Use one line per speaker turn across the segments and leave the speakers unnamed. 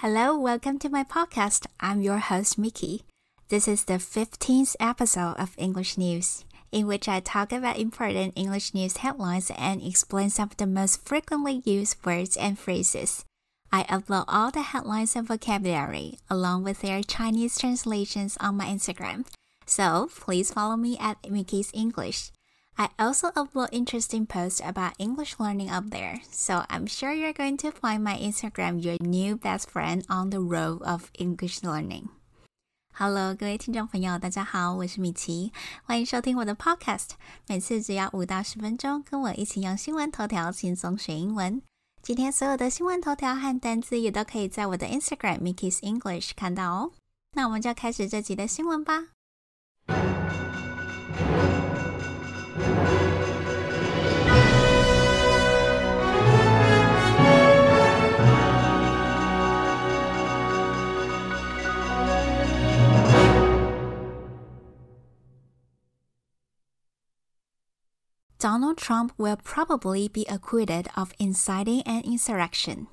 Hello, welcome to my podcast. I'm your host, Mickey. This is the 15th episode of English News, in which I talk about important English news headlines and explain some of the most frequently used words and phrases. I upload all the headlines and vocabulary along with their Chinese translations on my Instagram. So please follow me at Mickey's English. I also upload interesting posts about English learning up there, so I'm sure you're going to find my Instagram your new best friend on the road of English learning. Hello，各位听众朋友，大家好，我是米奇，欢迎收听我的 Podcast。每次只要五到十分钟，跟我一起用新闻头条轻松学英文。今天所有的新闻头条和单词也都可以在我的 Instagram Mickey's English 看到哦。那我们就开始这集的新闻吧。 Donald Trump will probably be acquitted of inciting an insurrection.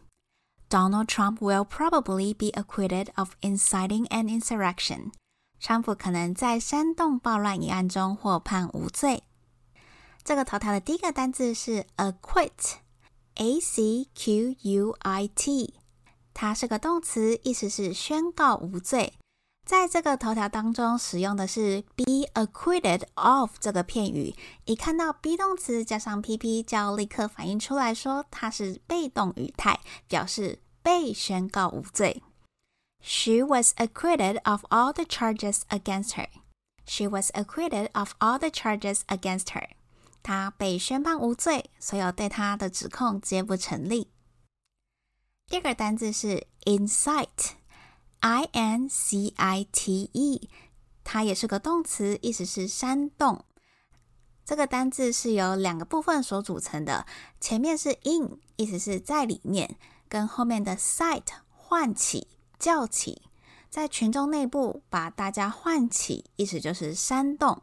Donald Trump will probably be acquitted of inciting an insurrection. 川普可能在煽动暴乱一案中获判无罪。 这个头条的第一个单字是 acquit，a c q u i t，它是个动词，意思是宣告无罪。在这个头条当中使用的是 be acquitted of 这个片语，一看到 be 动词加上 pp，就要立刻反应出来说它是被动语态，表示被宣告无罪。She was acquitted of all the charges against her. She was acquitted of all the charges against her. 他被宣判无罪，所有对他的指控皆不成立。第二个单字是 incite。I N C I T E，它也是个动词，意思是煽动。这个单字是由两个部分所组成的，前面是 in，意思是在里面，跟后面的 cite，唤起、叫起，在群众内部把大家唤起，意思就是煽动。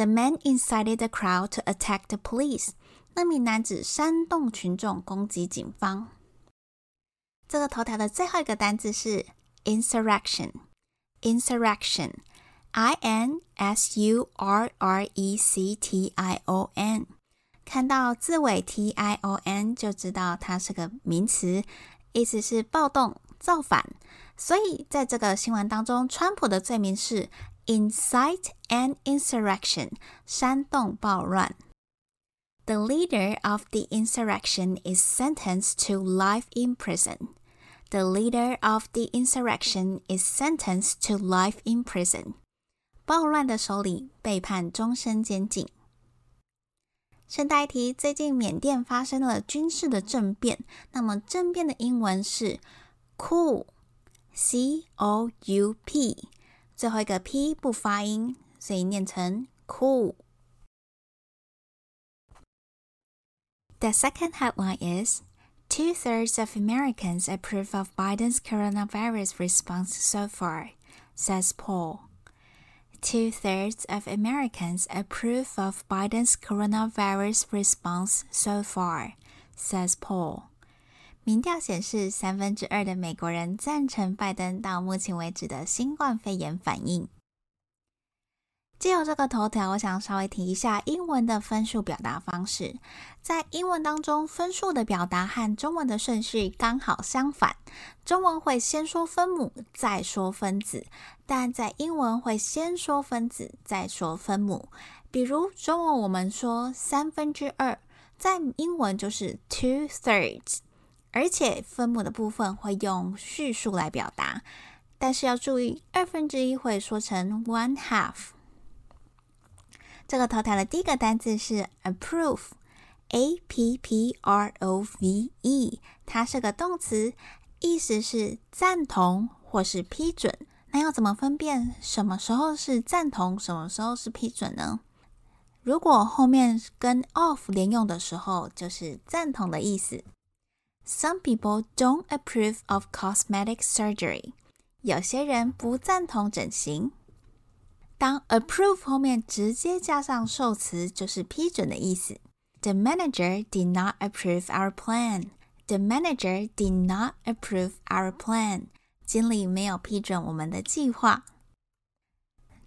The man incited the crowd to attack the police。那名男子煽动群众攻击警方。这个头条的最后一个单字是。insurrection, insurrection, I N S U R R E C T I O N。看到字尾 T I O N 就知道它是个名词，意思是暴动、造反。所以在这个新闻当中，川普的罪名是 incite an insurrection，煽动暴乱。The leader of the insurrection is sentenced to life in prison. The leader of the insurrection is sentenced to life in prison. 暴乱的首领被判终身监禁。顺带提，最近缅甸发生了军事的政变，那么政变的英文是 coup，c o u p， 最后一个 p 不发音，所以念成 coup。The second headline is Two thirds of Americans approve of Biden's coronavirus response so far, says poll. Two thirds of Americans approve of Biden's coronavirus response so far, says poll. 民调显示，三分之二的美国人赞成拜登到目前为止的新冠肺炎反应。借由这个头条，我想稍微提一下英文的分数表达方式。在英文当中，分数的表达和中文的顺序刚好相反。中文会先说分母，再说分子；但在英文会先说分子，再说分母。比如中文我们说三分之二，在英文就是 two thirds，而且分母的部分会用序数来表达。但是要注意，二分之一会说成 one half。这个头条的第一个单词是 approve，a p p r o v e，它是个动词，意思是赞同或是批准。那要怎么分辨什么时候是赞同，什么时候是批准呢？如果后面跟 of 连用的时候，就是赞同的意思。Some people don't approve of cosmetic surgery。有些人不赞同整形。当 approve 后面直接加上受词，就是批准的意思。The manager did not approve our plan. The manager did not approve our plan. 经理没有批准我们的计划。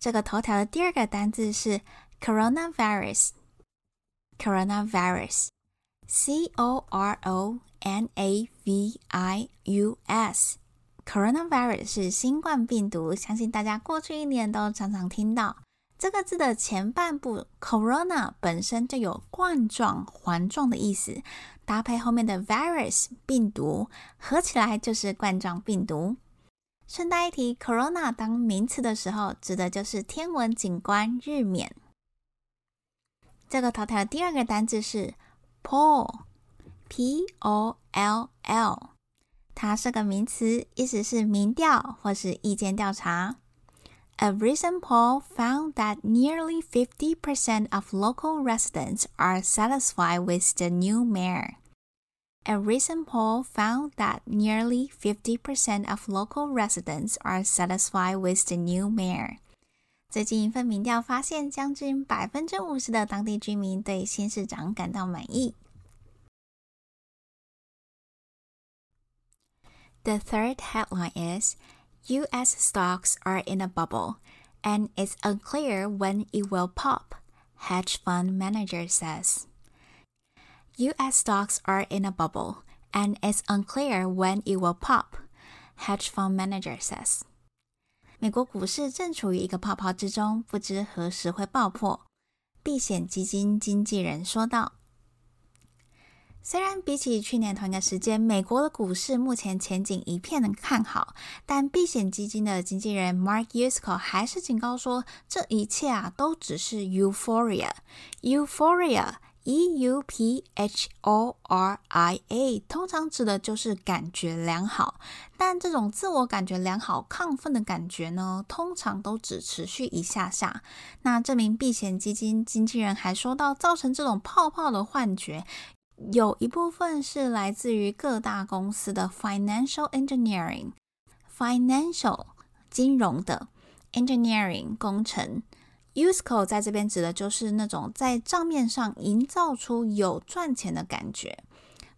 这个头条的第二个单字是 coronavirus。coronavirus，c o r o n a v i u s。coronavirus 是新冠病毒，相信大家过去一年都常常听到。这个字的前半部 corona 本身就有冠状、环状的意思，搭配后面的 virus 病毒，合起来就是冠状病毒。顺带一提，corona 当名词的时候，指的就是天文景观日冕。这个头条的第二个单字是 pole poll，p o l l，它是个名词，意思是民调或是意见调查。A recent poll found that nearly 50% of local residents are satisfied with the new mayor. A recent poll found that nearly 50% of local residents are satisfied with the new mayor. 最近一份民调发现，将近百分之五十的当地居民对新市长感到满意。 The third headline is US stocks are in a bubble, and it's unclear when it will pop, hedge fund manager says. US stocks are in a bubble, and it's unclear when it will pop, hedge fund manager says. 美国股市正处于一个泡泡之中，不知何时会爆破。避险基金经纪人说道。 虽然比起去年同一个时间，美国的股市目前前景一片的看好，但避险基金的经纪人 Mark Yusko 还是警告说，这一切啊都只是 euphoria。euphoria，e u p h o r i a，通常指的就是感觉良好，但这种自我感觉良好、亢奋的感觉呢，通常都只持续一下下。那这名避险基金经纪人还说到，造成这种泡泡的幻觉。有一部分是来自于各大公司的 financial engineering，financial 金融的 engineering 工程，useful 在这边指的就是那种在账面上营造出有赚钱的感觉。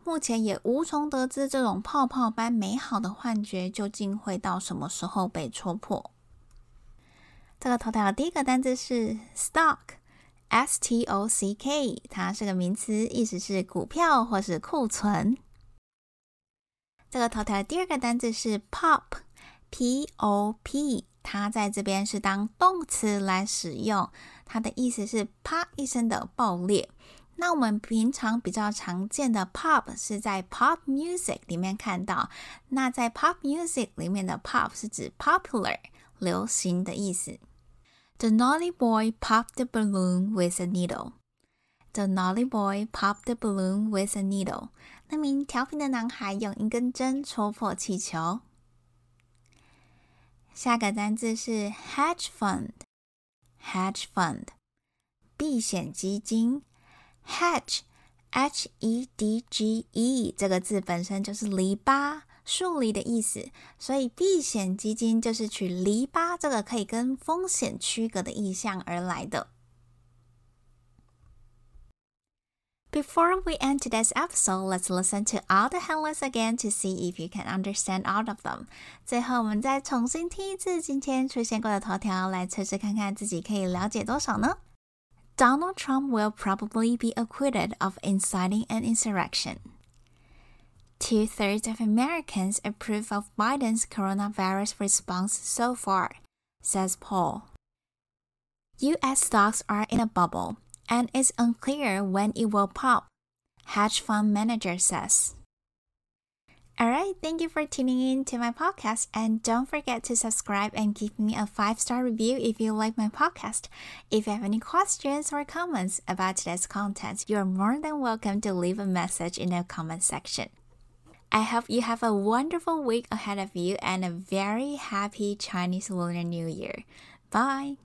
目前也无从得知这种泡泡般美好的幻觉究竟会到什么时候被戳破。这个头条的第一个单词是 stock。S T O C K，它是个名词，意思是股票或是库存。这个头条的第二个单字是 pop，P O P，它在这边是当动词来使用，它的意思是啪一声的爆裂。那我们平常比较常见的 pop 是在 pop music 里面看到，那在 pop music 里面的 pop 是指 popular 流行的意思。The naughty boy popped the balloon with a needle. The naughty boy popped the balloon with a needle. 那名调皮的男孩用一根针戳破气球。下个单字是 hedge fund。hedge fund，避险基金。hedge，h e d g e 这个字本身就是篱笆。 树篱的意思，所以避险基金就是取篱笆这个可以跟风险区隔的意象而来的。Before we end today's episode, let's listen to all the headlines again to see if you can understand all of them. 最后，我们再重新听一次今天出现过的头条，来测试看看自己可以了解多少呢？Donald Trump will probably be acquitted of inciting an insurrection. Two thirds of Americans approve of Biden's coronavirus response so far, says poll. U.S. stocks are in a bubble, and it's unclear when it will pop, hedge fund manager says. Alright, thank you for tuning in to my podcast and don't forget to subscribe and give me a 5-star review if you like my podcast. If you have any questions or comments about today's content, you're more than welcome to leave a message in the comment section. I hope you have a wonderful week ahead of you and a very happy Chinese Lunar New Year. Bye.